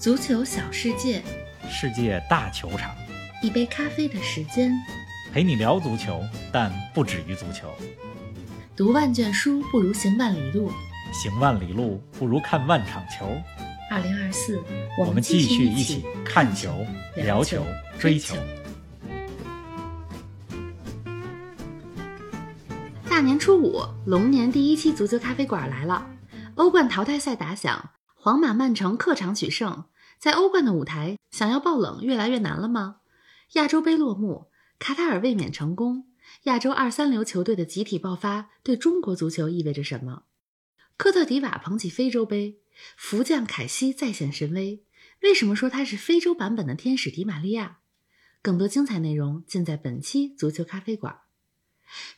足球小世界，世界大球场，一杯咖啡的时间，陪你聊足球，但不止于足球。读万卷书不如行万里路，行万里路不如看万场球。二零二四，我们继续一起看球、聊球、追球。大年初五，龙年第一期足球咖啡馆来了。欧冠淘汰赛打响，皇马、曼城客场取胜。在欧冠的舞台，想要爆冷越来越难了吗？亚洲杯落幕，卡塔尔卫冕成功。亚洲二三流球队的集体爆发，对中国足球意味着什么？科特迪瓦捧起非洲杯，福将凯西再显神威。为什么说他是非洲版本的天使迪玛利亚？更多精彩内容尽在本期足球咖啡馆。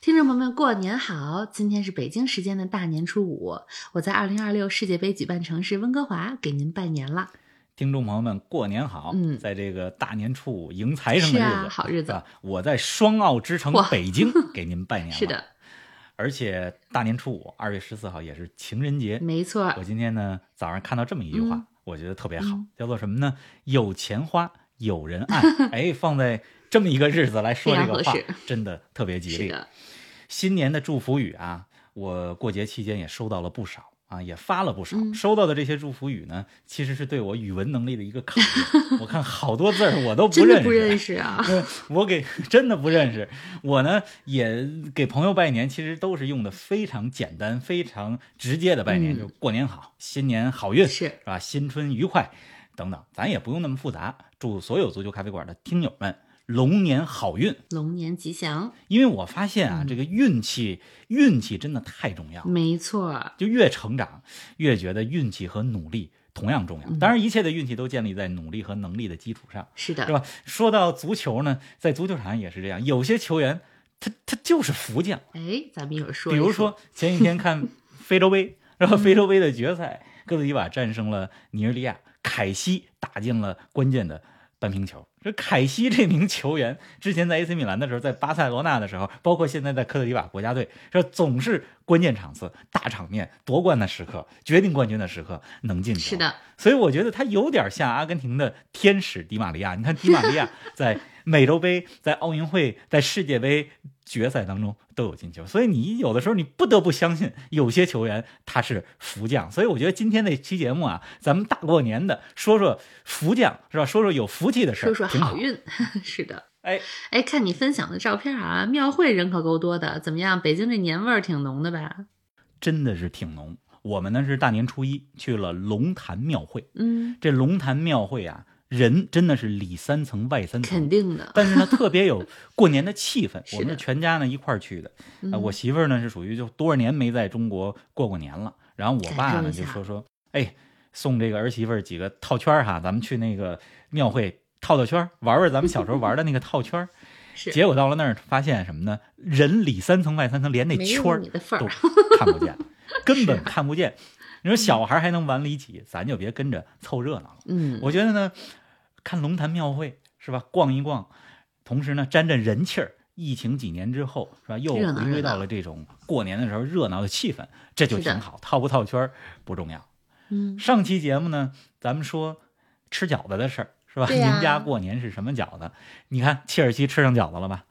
听众朋友们，过年好！今天是北京时间的大年初五，我在二零二六世界杯举办城市温哥华给您拜年了。听众朋友们，过年好！嗯在这个大年初五迎财神的日子，好日子啊我在双奥之城北京给您拜年了。是的，而且大年初五，二月十四号也是情人节。没错我，今天呢早上看到这么一句话，嗯我觉得特别好，嗯叫做什么呢？有钱花，有人爱。哎，放在这么一个日子来说这个话真的特别吉利。新年的祝福语啊，我过节期间也收到了不少啊，也发了不少。嗯收到的这些祝福语呢，其实是对我语文能力的一个考验。我看好多字儿我都不认识，不认识啊。我给真的不认识。我呢也给朋友拜年，其实都是用的非常简单、非常直接的拜年，嗯就过年好，新年好运，是吧？新春愉快等等，咱也不用那么复杂。祝所有足球咖啡馆的听友们龙年好运。龙年吉祥，因为我发现啊，嗯这个运气，运气真的太重要。没错，就越成长，越觉得运气和努力同样重要。嗯当然，一切的运气都建立在努力和能力的基础上，是的，是吧？说到足球呢，在足球场上也是这样，有些球员他他就是福将。哎，咱们一会儿说一比如说前几天看 非洲杯，然后非洲杯的决赛，哥特迪瓦战胜了尼日利亚，凯西打进了关键的扳平球。这凯西这名球员之前在 AC 米兰的时候，在巴塞罗那的时候，包括现在在科特迪瓦国家队，这总是关键场次、大场面、夺冠的时刻、决定冠军的时刻能进球。是的，所以我觉得他有点像阿根廷的天使迪玛利亚。你看迪玛利亚 在美洲杯、在奥运会、在世界杯决赛当中都有进球，所以你有的时候你不得不相信有些球员他是福将。所以我觉得今天这期节目啊，咱们大过年的说说福将是吧？说说有福气的事儿，说说挺好运，是的。哎，哎，看你分享的照片啊，庙会人可够多的，怎么样？北京这年味儿挺浓的吧？真的是挺浓。我们呢是大年初一去了龙潭庙会，嗯，这龙潭庙会啊，人真的是里三层外三层肯。定的。但是呢，特别有过年的气氛。我们是全家呢一块儿去的。我媳妇儿呢是属于就多少年没在中国过过年了，然后我爸呢就说说，哎，送这个儿媳妇儿几个套圈儿哈，咱们去那个庙会套套圈儿，玩玩咱们小时候玩的那个套圈结果到了那儿发现什么呢？人里三层外三层，连那圈都。看不见，根本看不见。你说小孩还能玩里脊，咱就别跟着凑热闹了。嗯，我觉得呢，看龙潭庙会是吧，逛一逛，同时呢沾沾人气儿。疫情几年之后是吧，又回归到了这种过年的时候热闹的气氛，这就挺好。套不套圈儿不重要。嗯，上期节目呢，咱们说吃饺子的事儿是吧？您家过年是什么饺子？你看切尔西吃上饺子了吧？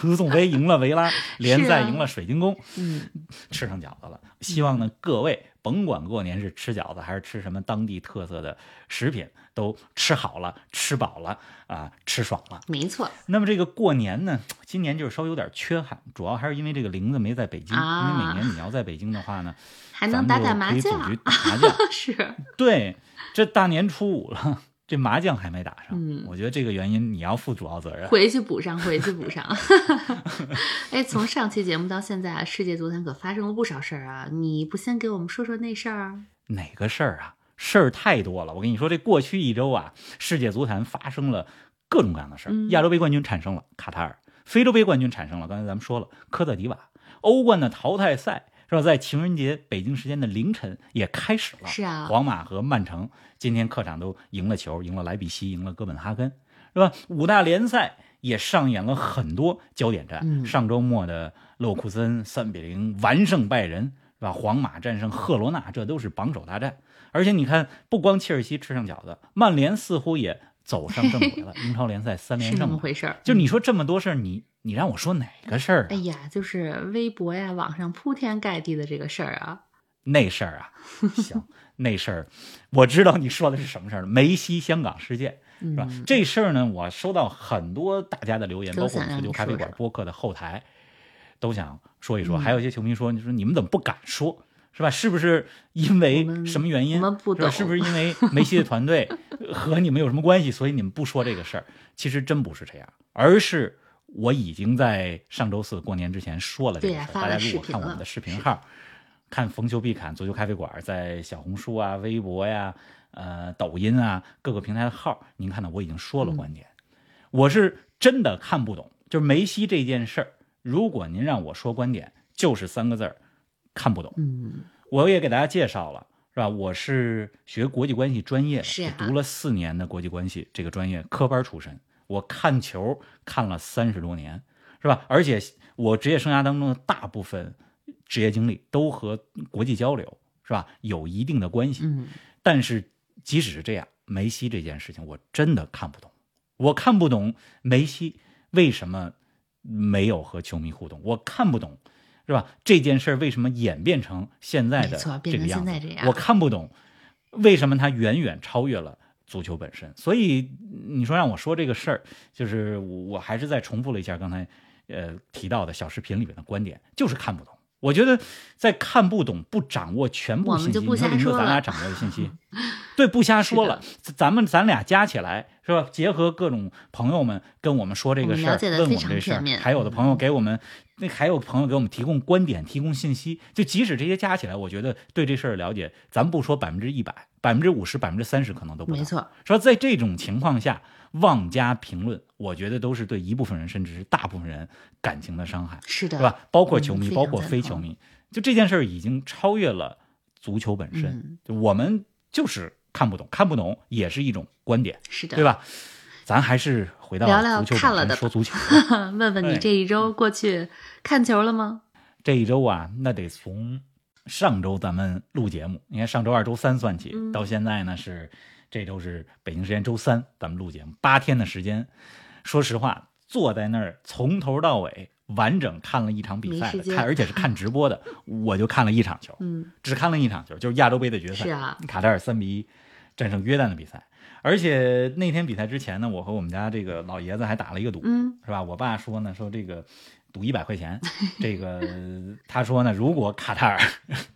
足总杯赢了维拉，联赛赢了水晶宫，嗯，吃上饺子了。希望呢，各位甭管过年是吃饺子还是吃什么当地特色的食品，都吃好了，吃饱了啊，吃爽了。没错。那么这个过年呢，今年就是稍微有点缺憾，主要还是因为这个玲子没在北京。啊因为每年你要在北京的话呢，还能打打麻将麻将。是，对，这大年初五了，这麻将还没打上。嗯我觉得这个原因你要负主要责任。回去补上，回去补上。哎，从上期节目到现在啊，世界足坛可发生了不少事儿啊！你不先给我们说说那事儿啊？哪个事儿啊？事儿太多了。我跟你说，这过去一周啊，世界足坛发生了各种各样的事儿。嗯亚洲杯冠军产生了卡塔尔，非洲杯冠军产生了，刚才咱们说了科特迪瓦，欧冠的淘汰赛是吧？在情人节北京时间的凌晨也开始了。是啊皇马和曼城今天客场都赢了球，赢了莱比锡，赢了哥本哈根，是吧？五大联赛也上演了很多焦点战。嗯上周末的勒沃库森三比零完胜拜仁，是吧？皇马战胜赫罗纳，这都是榜首大战。而且你看，不光切尔西吃上饺子，曼联似乎也走上正轨了，英超联赛三连是那么胜。回事儿。就你说这么多事儿，你你让我说哪个事儿、啊？哎呀，就是微博呀，网上铺天盖地的这个事儿啊，那事儿啊，行，那事儿我知道你说的是什么事儿了。梅西香港事件是吧？嗯，这事儿呢，我收到很多大家的留言，包括足球咖啡馆播客的后台，都想说一说。嗯还有一些球迷说，你说你们怎么不敢说？是吧？是不是因为什么原因？我们不是吧懂是不是因为梅西的团队和你们有什么关系，所以你们不说这个事儿？其实真不是这样，而是我已经在上周四过年之前说了这个大家如果看我们的视频号，看逢球必侃足球咖啡馆，在小红书啊、微博呀、呃、抖音啊各个平台的号，您看到我已经说了观点。我是真的看不懂，就是梅西这件事儿，如果您让我说观点，就是三个字儿，看不懂。嗯，我也给大家介绍了，是吧？我是学国际关系专业的，是啊读了四年的国际关系这个专业科班出身。我看球看了三十多年，是吧？而且我职业生涯当中的大部分职业经历都和国际交流，是吧？有一定的关系。嗯，但是即使是这样，梅西这件事情我真的看不懂，我看不懂梅西为什么没有和球迷互动，我看不懂，是吧？这件事儿为什么演变成现在的这个样子？我看不懂为什么他远远超越了。足球本身，所以你说让我说这个事儿，就是我我还是再重复了一下刚才呃提到的小视频里面的观点，就是看不懂。我觉得在看不懂、不掌握全部信息，就说林哥瞎说了咱俩掌握的信息，对，不瞎说了，咱们咱俩加起来是吧？结合各种朋友们跟我们说这个事儿，问我们这事儿还有的朋友给我们，那还有朋友给我们提供观点、提供信息，就即使这些加起来，我觉得对这事儿了解，咱不说百分之一百，百分之五十、百分之三十可能都不错，说在这种情况下妄加评论，我觉得都是对一部分人甚至是大部分人感情的伤害。是的，对吧？包括球迷，包括非球迷，就这件事儿已经超越了足球本身。嗯就我们就是看不懂，看不懂也是一种观点，是的，对吧？咱还是回到聊聊看了的说足球吧。问问你这一周过去看球了吗？这一周啊，那得从上周咱们录节目，你看上周二、周三算起，嗯到现在呢是这周是北京时间周三，咱们录节目八天的时间。说实话，坐在那儿从头到尾完整看了一场比赛的，看而且是看直播的，我就看了一场球，嗯，只看了一场球，就是亚洲杯的决赛，是啊，卡塔尔三比一战胜约旦的比赛。而且那天比赛之前呢，我和我们家这个老爷子还打了一个赌，嗯，是吧？我爸说呢，说这个赌一百块钱，这个 他说呢，如果卡塔尔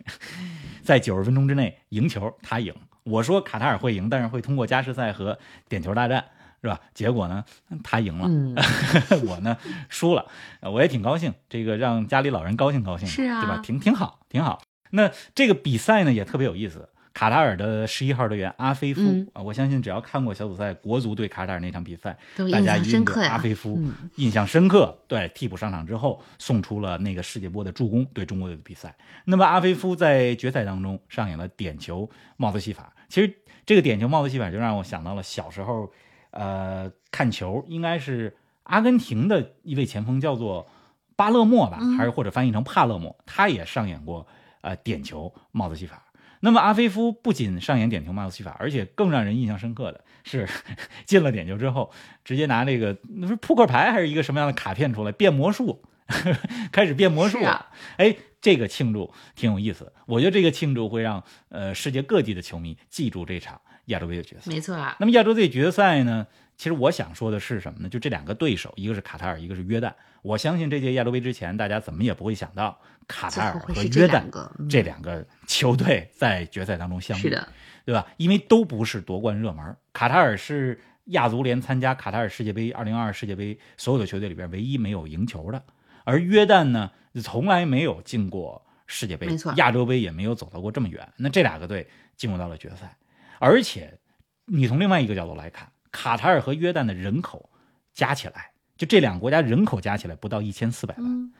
在九十分钟之内赢球，他赢。我说卡塔尔会赢，但是会通过加时赛和点球大战，是吧？结果呢，他赢了，嗯，我呢输了，呃我也挺高兴，这个让家里老人高兴高兴，是啊对吧？挺挺好，挺好。那这个比赛呢也特别有意思。卡塔尔的十一号队员阿菲夫嗯啊，我相信只要看过小组赛国足对卡塔尔那场比赛，大家一定对深刻。阿菲夫嗯印象深刻。对，替补上场之后送出了那个世界波的助攻，对中国队的比赛。那么阿菲夫在决赛当中上演了点球帽子戏法。其实这个点球帽子戏法就让我想到了小时候，呃，看球应该是阿根廷的一位前锋叫做巴勒莫吧，嗯还是或者翻译成帕勒莫，他也上演过呃点球帽子戏法。那么阿菲夫不仅上演点球帽子戏法，而且更让人印象深刻的是，进了点球之后，直接拿这个那是扑克牌还是一个什么样的卡片出来变魔术，开始变魔术了。是啊哎，这个庆祝挺有意思，我觉得这个庆祝会让呃世界各地的球迷记住这场亚洲杯的决赛。没错啊，那么亚洲队决赛呢？其实我想说的是什么呢？就这两个对手，一个是卡塔尔，一个是约旦。我相信这届亚洲杯之前，大家怎么也不会想到卡塔尔和约旦这两个，嗯这两个球队在决赛当中相遇。是的，对吧？因为都不是夺冠热门。卡塔尔是亚足联参加卡塔尔世界杯二零二二世界杯所有的球队里边唯一没有赢球的，而约旦呢，从来没有进过世界杯，没错亚洲杯也没有走到过这么远。那这两个队进入到了决赛，而且你从另外一个角度来看，卡塔尔和约旦的人口加起来，就这两个国家人口加起来不到一千四百万，嗯，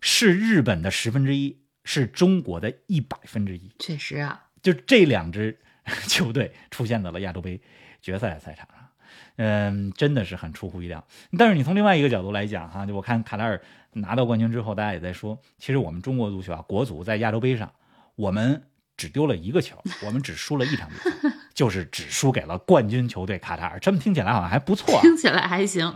是日本的十分之一，是中国的一百分之一。确实啊，就这两支 球队出现在了亚洲杯决赛赛场上，嗯，真的是很出乎意料。但是你从另外一个角度来讲哈，就我看卡塔尔拿到冠军之后，大家也在说，其实我们中国足球啊，国足在亚洲杯上，我们只丢了一个球，我们只输了一场比赛，就是只输给了冠军球队卡塔尔。这么听起来好像还不错、啊，听起来还行，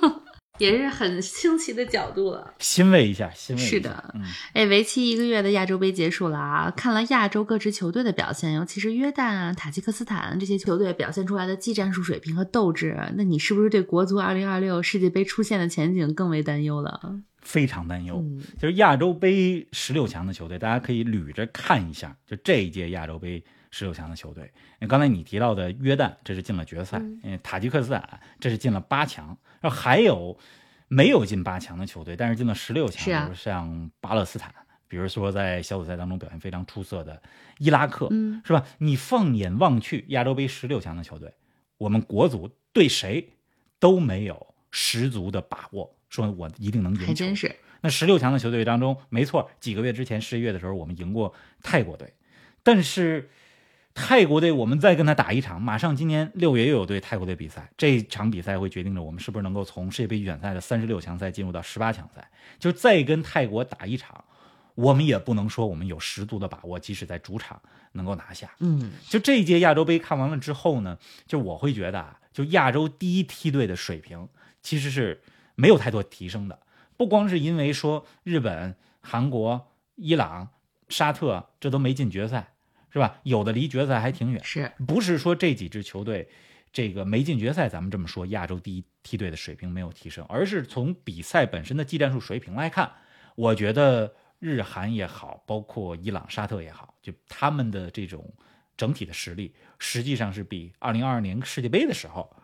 也是很新奇的角度了。欣慰一下，欣慰。是的嗯，哎，为期一个月的亚洲杯结束了啊！看了亚洲各支球队的表现，尤其是约旦啊、塔吉克斯坦这些球队表现出来的技战术水平和斗志，那你是不是对国足2026世界杯出现的前景更为担忧了？非常担忧。嗯就是亚洲杯十六强的球队，大家可以捋着看一下，就这一届亚洲杯十六强的球队。刚才你提到的约旦，这是进了决赛；嗯，塔吉克斯坦这是进了八强，然后还有没有进八强的球队，但是进了十六强，比如像巴勒斯坦，比如说在小组赛当中表现非常出色的伊拉克，嗯，是吧？你放眼望去，亚洲杯十六强的球队，我们国足对谁都没有十足的把握，说我一定能赢球。还真是。那十六强的球队当中，没错，几个月之前十一月的时候，我们赢过泰国队，但是泰国队我们再跟他打一场，马上今年六月又有对泰国队比赛，这场比赛会决定着我们是不是能够从世界杯预选赛的三十六强赛进入到十八强赛，就再跟泰国打一场，我们也不能说我们有十足的把握，即使在主场能够拿下。嗯，就这一届亚洲杯看完了之后呢，就我会觉得啊，就亚洲第一梯队的水平其实是没有太多提升的，不光是因为说日本、韩国、伊朗、沙特这都没进决赛，是吧？有的离决赛还挺远，是不是说这几支球队这个没进决赛，咱们这么说亚洲第一梯队的水平没有提升，而是从比赛本身的技战术水平来看，我觉得日韩也好，包括伊朗、沙特也好，就他们的这种整体的实力，实际上是比2022年世界杯的时候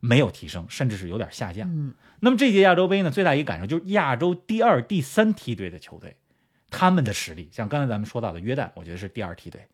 没有提升，甚至是有点下降。嗯，那么这届亚洲杯呢，最大一个感受就是亚洲第二、第三梯队的球队，他们的实力，像刚才咱们说到的约旦，我觉得是第二梯队，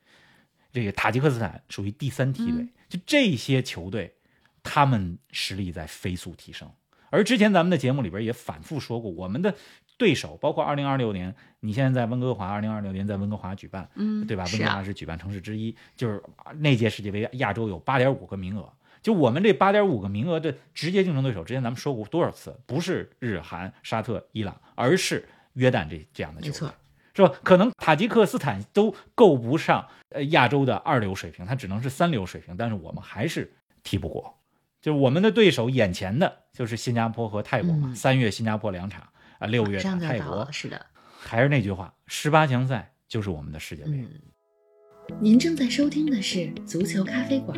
这个塔吉克斯坦属于第三梯队，嗯就这些球队，他们实力在飞速提升。而之前咱们的节目里边也反复说过，我们的对手包括2026年，你现在在温哥华，2026年在温哥华举办，嗯，对吧？温哥华是举办城市之一，就是那届世界杯亚洲有八点五个名额，就我们这八点五个名额的直接竞争对手，之前咱们说过多少次，不是日韩、沙特、伊朗，而是约旦这这样的球队。是吧？可能塔吉克斯坦都够不上呃亚洲的二流水平，它只能是三流水平，但是我们还是踢不过。就是我们的对手眼前的就是新加坡和泰国嘛，嗯三、月新加坡两场啊，六月泰国是的，还是那句话，十八强赛就是我们的世界杯。嗯。您正在收听的是足球咖啡馆，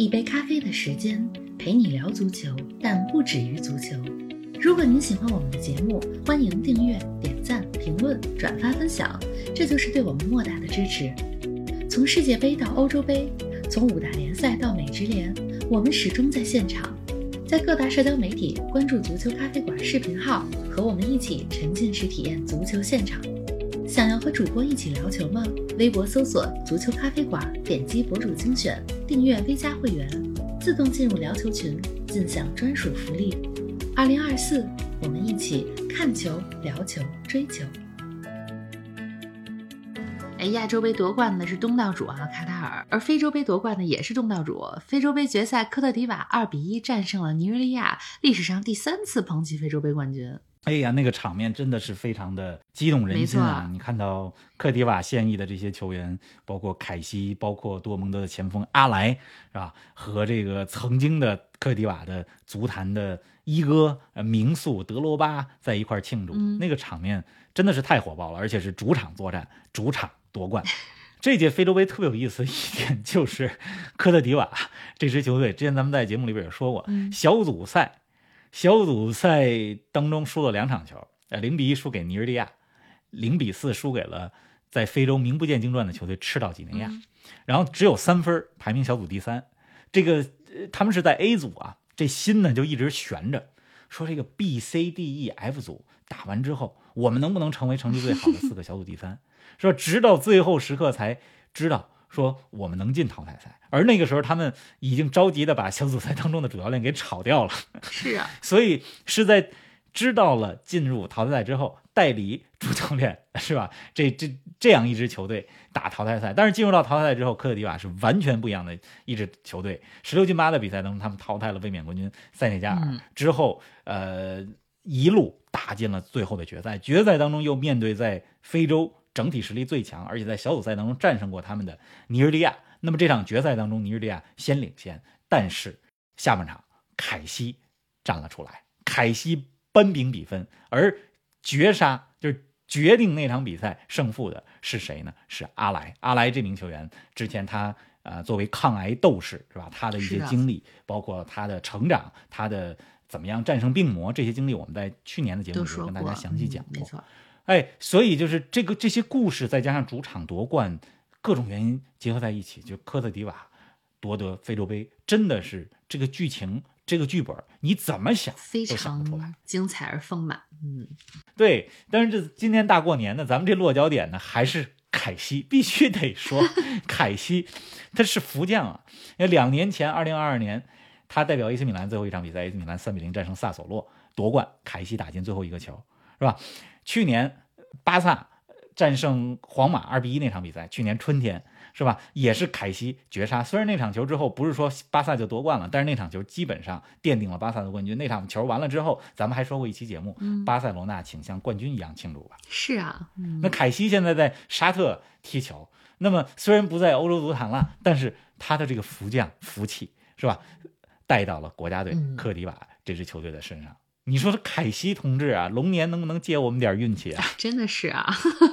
一杯咖啡的时间陪你聊足球，但不止于足球。如果您喜欢我们的节目，欢迎订阅、点赞、评论、转发分享，这就是对我们莫大的支持。从世界杯到欧洲杯，从五大联赛到美职联，我们始终在现场。在各大社交媒体关注“足球咖啡馆”视频号，和我们一起沉浸式体验足球现场。想要和主播一起聊球吗？微博搜索“足球咖啡馆”，点击博主精选，订阅 V 加会员，自动进入聊球群，尽享专属福利。二零二四，我们一起看球、聊球、追球。哎，亚洲杯夺冠的是东道主啊，卡塔尔；而非洲杯夺冠的也是东道主。非洲杯决赛，科特迪瓦二比一战胜了尼日利亚，历史上第三次捧起非洲杯冠军。哎呀，那个场面真的是非常的激动人心啊！你看到科迪瓦现役的这些球员，包括凯西，包括多蒙德的前锋阿莱，是吧？和这个曾经的科迪瓦的足坛的一哥呃名宿德罗巴在一块庆祝，嗯那个场面真的是太火爆了，而且是主场作战，主场夺冠。这届非洲杯特别有意思的一点就是，科特迪瓦这支球队，之前咱们在节目里边也说过，嗯小组赛小组赛当中输了两场球，呃，零比一输给尼日利亚，零比四输给了在非洲名不见经传的球队赤道几内亚，嗯然后只有三分，排名小组第三。这个、呃他们是在 A 组啊，这心呢就一直悬着，说这个 B、C、D、E、F 组打完之后，我们能不能成为成绩最好的四个小组第三？说直到最后时刻才知道。说我们能进淘汰赛，而那个时候他们已经着急的把小组赛当中的主教练给炒掉了，是啊，所以是在知道了进入淘汰赛之后，代理主教练是吧？这这这样一支球队打淘汰赛，但是进入到淘汰赛之后，科特迪瓦是完全不一样的一支球队。十六进八的比赛当中，他们淘汰了卫冕冠军塞内加尔、嗯之后，呃，一路打进了最后的决赛。决赛当中又面对在非洲整体实力最强，而且在小组赛当中战胜过他们的尼日利亚。那么这场决赛当中，尼日利亚先领先，但是下半场凯西站了出来，凯西扳平比分，而绝杀就是决定那场比赛胜负的是谁呢？是阿莱。阿莱这名球员之前他呃作为抗癌斗士是吧？他的一些经历，包括他的成长，他的怎么样战胜病魔这些经历，我们在去年的节目里跟大家详细讲过。没错。哎，所以就是这个这些故事，再加上主场夺冠，各种原因结合在一起，就科特迪瓦夺得非洲杯，真的是这个剧情、这个剧本，你怎么想非常。精彩而丰满。嗯，对，但是这今天大过年的，咱们这落脚点呢，还是凯西，必须得说 凯西，他是福将啊。因为两年前，二零二二年，他代表 AC 米兰最后一场比赛，AC 米兰三比零战胜萨索洛夺冠，凯西打进最后一个球，是吧？去年巴萨战胜皇马二比一那场比赛，去年春天是吧，也是凯西绝杀。虽然那场球之后不是说巴萨就夺冠了，但是那场球基本上奠定了巴萨的冠军。那场球完了之后，咱们还说过一期节目，巴塞罗那请像冠军一样庆祝吧。是啊，嗯那凯西现在在沙特踢球，那么虽然不在欧洲足坛了，但是他的这个福将福气是吧，带到了国家队嗯科迪瓦这支球队的身上。你说凯西同志啊，龙年能不能借我们点运气啊？真的是啊，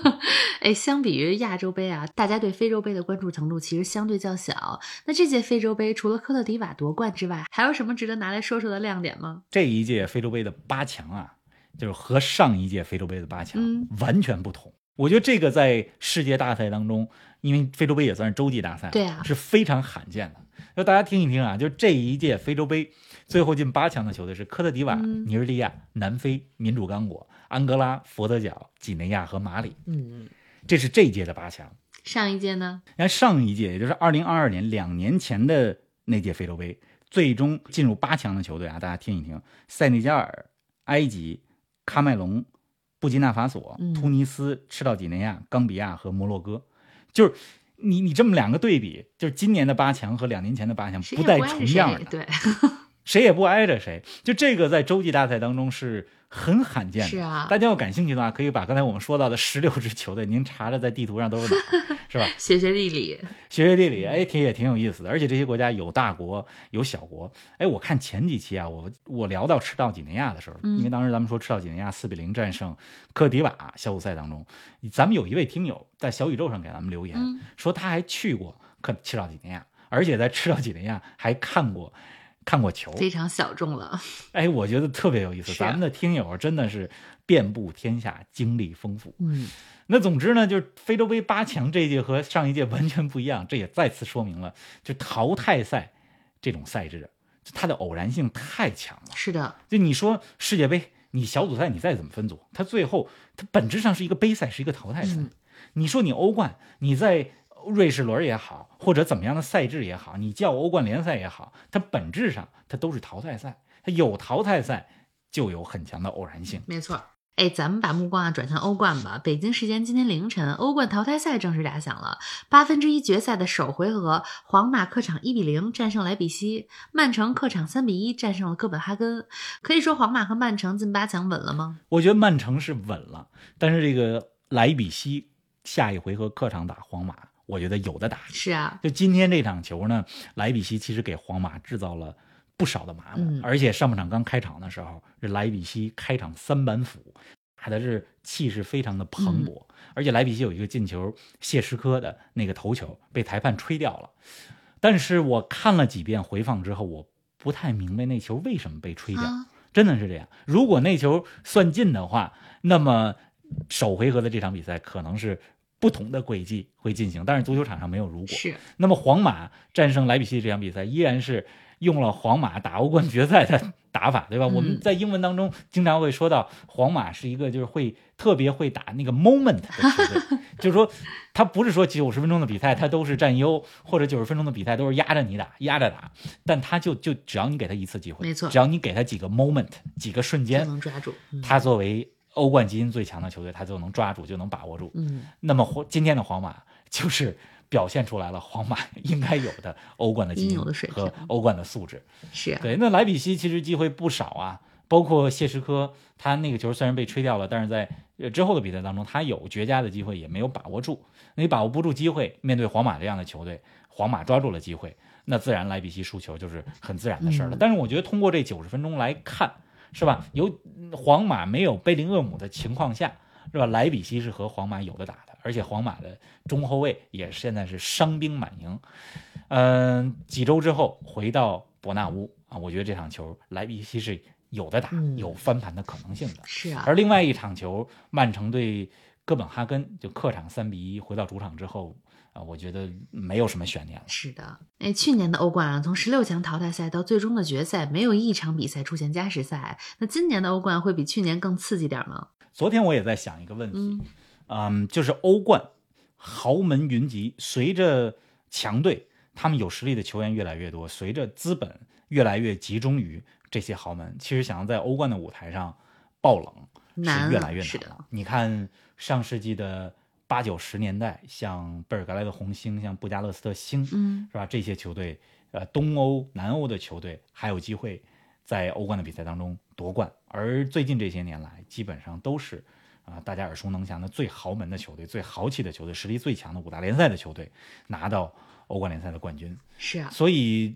哎，相比于亚洲杯啊，大家对非洲杯的关注程度其实相对较小。那这届非洲杯除了科特迪瓦夺冠之外，还有什么值得拿来说说的亮点吗？这一届非洲杯的八强啊，就是和上一届非洲杯的八强嗯完全不同。我觉得这个在世界大赛当中，因为非洲杯也算是洲际大赛，对啊是非常罕见的。就大家听一听啊，就这一届非洲杯最后进八强的球队是科特迪瓦、嗯尼日利亚、南非、民主刚果、安哥拉、佛得角、几内亚和马里，嗯，这是这一届的八强。上一届呢？你看上一届，也就是二零二二年两年前的那届非洲杯，最终进入八强的球队啊，大家听一听：塞内加尔、埃及、喀麦隆、布基纳法索嗯、突尼斯、赤道几内亚、冈比亚和摩洛哥。就是你你这么两个对比，就是今年的八强和两年前的八强不带重样的，，谁对，谁也不挨着谁。就这个在洲际大赛当中是很罕见的。是啊大家要感兴趣的话，可以把刚才我们说到的十六 支球队，您查查在地图上都是哪儿，是吧？学学地理，学学地理，哎，挺也挺有意思的。而且这些国家有大国，有小国。哎，我看前几期啊，我我聊到赤道几内亚的时候，嗯因为当时咱们说赤道几内亚四比零战胜科迪瓦小组赛当中，咱们有一位听友在小宇宙上给咱们留言，嗯说他还去过科赤道几内亚，而且在赤道几内亚还看过看过球。非常小众了。哎，我觉得特别有意思。咱们的听友真的是遍布天下，经历丰富。嗯，那总之呢，就是非洲杯八强这一届和上一届完全不一样，这也再次说明了，就淘汰赛这种赛制，就它的偶然性太强了。是的，就你说世界杯，你小组赛你再怎么分组，它最后它本质上是一个杯赛，是一个淘汰赛。嗯你说你欧冠，你在瑞士轮也好，或者怎么样的赛制也好，你叫欧冠联赛也好，它本质上它都是淘汰赛，它有淘汰赛就有很强的偶然性。没错。哎，咱们把目光啊转向欧冠吧。北京时间今天凌晨，欧冠淘汰赛正式打响了。八分之一决赛的首回合，皇马客场一比零战胜莱比锡，曼城客场三比一战胜了哥本哈根。可以说皇马和曼城进八强稳了吗？我觉得曼城是稳了，但是这个莱比锡下一回合客场打皇马，我觉得有的打。是啊，就今天这场球呢，莱比锡其实给皇马制造了不少的麻烦，嗯而且上半场刚开场的时候，这莱比锡开场三板斧，打的是气势非常的蓬勃，而且莱比锡有一个进球，谢什科的那个头球被裁判吹掉了，但是我看了几遍回放之后，我不太明白那球为什么被吹掉。啊，真的是这样。如果那球算进的话，那么首回合的这场比赛可能是不同的轨迹会进行，但是足球场上没有如果。是那么皇马战胜莱比锡这场比赛依然是用了皇马打欧冠决赛的打法，对吧？嗯我们在英文当中经常会说到皇马是一个就是会特别会打那个 moment 的球队，就是说他不是说九十分钟的比赛他都是占优，或者九十分钟的比赛都是压着你打，压着打，但他就就只要你给他一次机会，没错只要你给他几个 moment 几个瞬间，能抓住。嗯他作为欧冠基因最强的球队，他就能抓住，就能把握住。嗯，那么皇今天的皇马就是表现出来了皇马应该有的欧冠的基因和欧冠的素质。是啊，对，那莱比锡其实机会不少啊，包括谢什科，他那个球虽然被吹掉了，但是在呃之后的比赛当中，他有绝佳的机会，也没有把握住。你把握不住机会，面对皇马这样的球队，皇马抓住了机会，那自然莱比锡输球就是很自然的事儿了。嗯但是我觉得通过这九十分钟来看，是吧？有皇马没有贝林厄姆的情况下，是吧？莱比锡是和皇马有的打的，而且皇马的中后卫也现在是伤兵满营。嗯、几周之后回到伯纳乌啊，我觉得这场球莱比锡是有的打，嗯有翻盘的可能性的。是啊，而另外一场球，曼城对哥本哈根就客场三比一回到主场之后啊，我觉得没有什么悬念了。是的，哎，去年的欧冠啊，从十六强淘汰赛到最终的决赛，没有一场比赛出现加时赛。那今年的欧冠会比去年更刺激点吗？昨天我也在想一个问题，嗯嗯，就是欧冠豪门云集，随着强队他们有实力的球员越来越多，随着资本越来越集中于这些豪门，其实想要在欧冠的舞台上爆冷是越来越是的。你看上世纪的八九十年代，像贝尔格莱德红星，像布加勒斯特星，嗯，是吧？这些球队，呃，东欧、南欧的球队还有机会在欧冠的比赛当中夺冠，而最近这些年来，基本上都是啊、大家耳熟能详的最豪门的球队、最豪气的球队、实力最强的五大联赛的球队拿到欧冠联赛的冠军。是啊，所以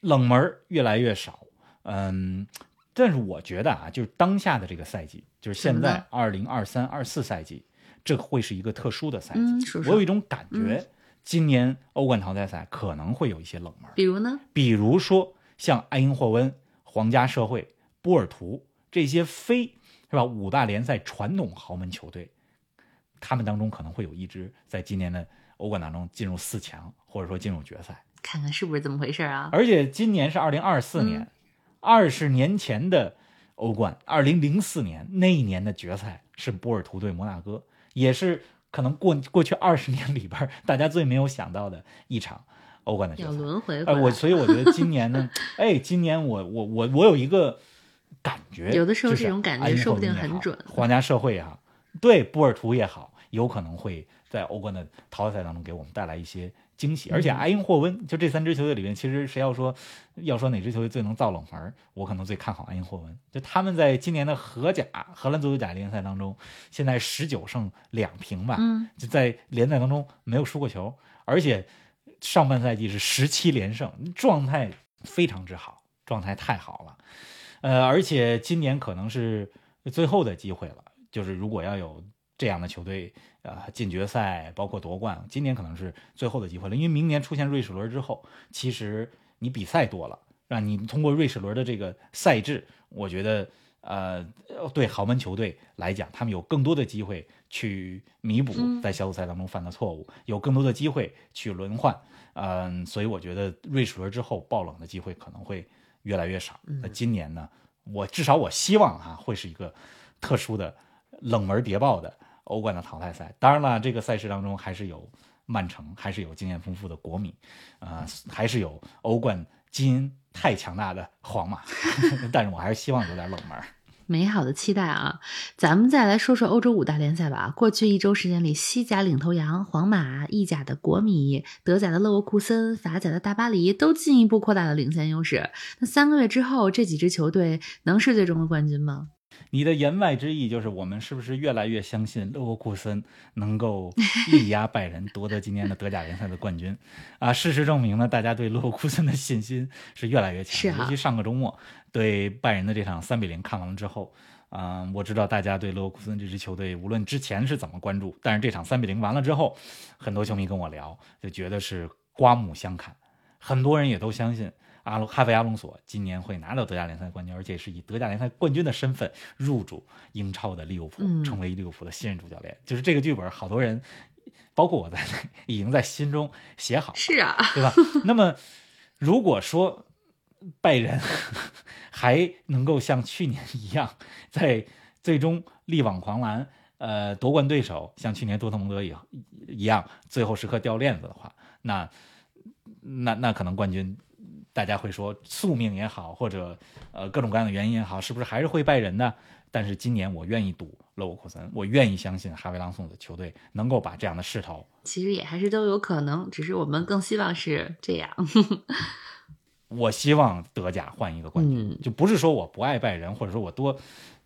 冷门儿越来越少。嗯，但是我觉得啊，就是当下的这个赛季，就是现在二零二三、二四赛季，这会是一个特殊的赛季。我有一种感觉，今年欧冠淘汰赛可能会有一些冷门，比如呢？比如说像埃因霍温、皇家社会、波尔图这些非是吧五大联赛传统豪门球队，他们当中可能会有一支在今年的欧冠当中进入四强，或者说进入决赛。看看是不是这么回事啊？而且今年是二零二四年，二十、年前的欧冠，二零零四年那一年的决赛是波尔图对摩纳哥，也是可能过过去二十年里边大家最没有想到的一场欧冠的决要赛。轮回回哎，我，所以我觉得今年呢，哎，今年我我我我有一个感觉，有的时候就是这种感觉说不定很准皇家社会也好，对波尔图也好，有可能会在欧冠的淘汰赛当中给我们带来一些惊喜。而且嗯埃因霍温就这三支球队里面，其实谁要说要说哪支球队最能造冷门，我可能最看好埃因霍温。就他们在今年的荷甲荷兰足球甲联赛当中，现在十九胜两平吧，嗯，就在联赛当中没有输过球，而且上半赛季是十七连胜，状态非常之好，状态太好了。呃，而且今年可能是最后的机会了，就是如果要有这样的球队，呃，进决赛包括夺冠，今年可能是最后的机会了，因为明年出现瑞士轮之后，其实你比赛多了，让你通过瑞士轮的这个赛制，我觉得。呃，对豪门球队来讲，他们有更多的机会去弥补嗯在小组赛当中犯的错误，有更多的机会去轮换。嗯、所以我觉得瑞士轮之后爆冷的机会可能会越来越少。那今年呢，我至少我希望哈、会是一个特殊的冷门谍报的欧冠的淘汰赛。当然了，这个赛事当中还是有曼城，还是有经验丰富的国米，啊、还是有欧冠基因太强大的皇马。但是我还是希望有点冷门。美好的期待啊！咱们再来说说欧洲五大联赛吧。过去一周时间里，西甲领头羊皇马、意甲的国米、德甲的勒沃库森、法甲的大巴黎都进一步扩大了领先优势。那三个月之后，这几支球队能是最终的冠军吗？你的言外之意就是，我们是不是越来越相信勒沃库森能够力压拜仁，夺得今年的德甲联赛的冠军？啊，事实证明呢，大家对勒沃库森的信心是越来越强。是啊尤其上个周末对拜仁的这场三比零看完了之后，嗯、我知道大家对勒沃库森这支球队，无论之前是怎么关注，但是这场三比零完了之后，很多球迷跟我聊，就觉得是刮目相看，很多人也都相信。阿隆哈维阿隆索今年会拿到德甲联赛冠军，而且是以德甲联赛冠军的身份入主英超的利物浦，嗯成为利物浦的新任主教练。就是这个剧本，好多人，包括我在内，已经在心中写好，是啊，对吧？那么，如果说拜仁 还能够像去年一样，在最终力挽狂澜，呃，夺冠对手像去年多特蒙德一一样，最后时刻掉链子的话，那那那可能冠军。大家会说宿命也好，或者呃各种各样的原因也好，是不是还是会拜仁呢？但是今年我愿意赌勒沃库森，我愿意相信哈维朗送的球队能够把这样的势头其实也还是都有可能，只是我们更希望是这样。我希望德甲换一个冠军，嗯就不是说我不爱拜仁，或者说我多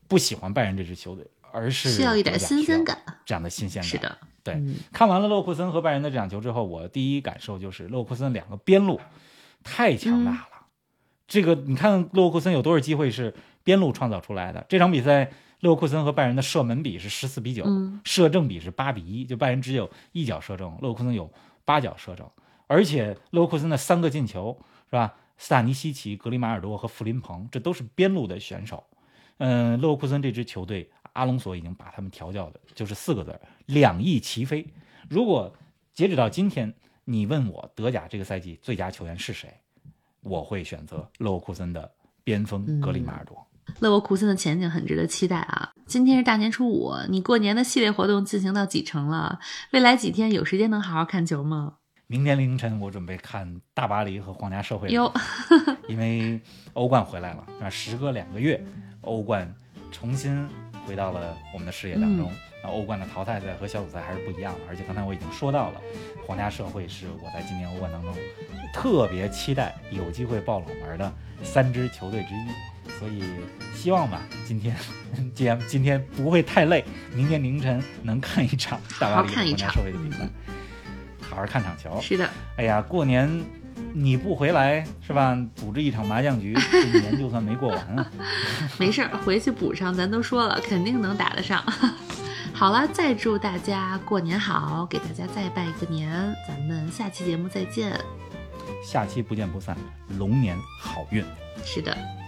不喜欢拜仁这支球队，而是需要一点新鲜感。这样的新鲜感。是的，对嗯看完了勒沃库森和拜仁的这场球之后，我第一感受就是勒沃库森两个边路太强大了。这个你看勒沃库森有多少机会是边路创造出来的？这场比赛勒沃库森和拜仁的射门比是十四比九、嗯射正比是八比一，就拜仁只有一脚射正，勒沃库森有八脚射正，而且勒沃库森的三个进球是吧？斯塔尼西奇、格里马尔多和弗林蓬，这都是边路的选手。嗯，勒沃库森这支球队，阿隆索已经把他们调教的就是四个字儿：两翼齐飞。如果截止到今天，你问我德甲这个赛季最佳球员是谁，我会选择勒沃库森的边锋格里马尔多。勒沃库森的前景很值得期待啊！今天是大年初五，你过年的系列活动进行到几成了？未来几天有时间能好好看球吗？明天凌晨我准备看大巴黎和皇家社会的哟，因为欧冠回来了，啊，时隔两个月，欧冠重新回到了我们的视野当中。那、欧冠的淘汰赛和小组赛还是不一样的，而且刚才我已经说到了，皇家社会是我在今年欧冠当中特别期待有机会爆冷门的三支球队之一，所以希望吧，今天既然今天不会太累，明天凌晨能看一场大巴黎皇家好好看一场社会的比赛，好好看场球。是的，哎呀，过年你不回来是吧？组织一场麻将局，这一年就算没过完啊！没事儿，回去补上。咱都说了，肯定能打得上。好了，再祝大家过年好，给大家再拜个年。咱们下期节目再见。下期不见不散，龙年好运。是的。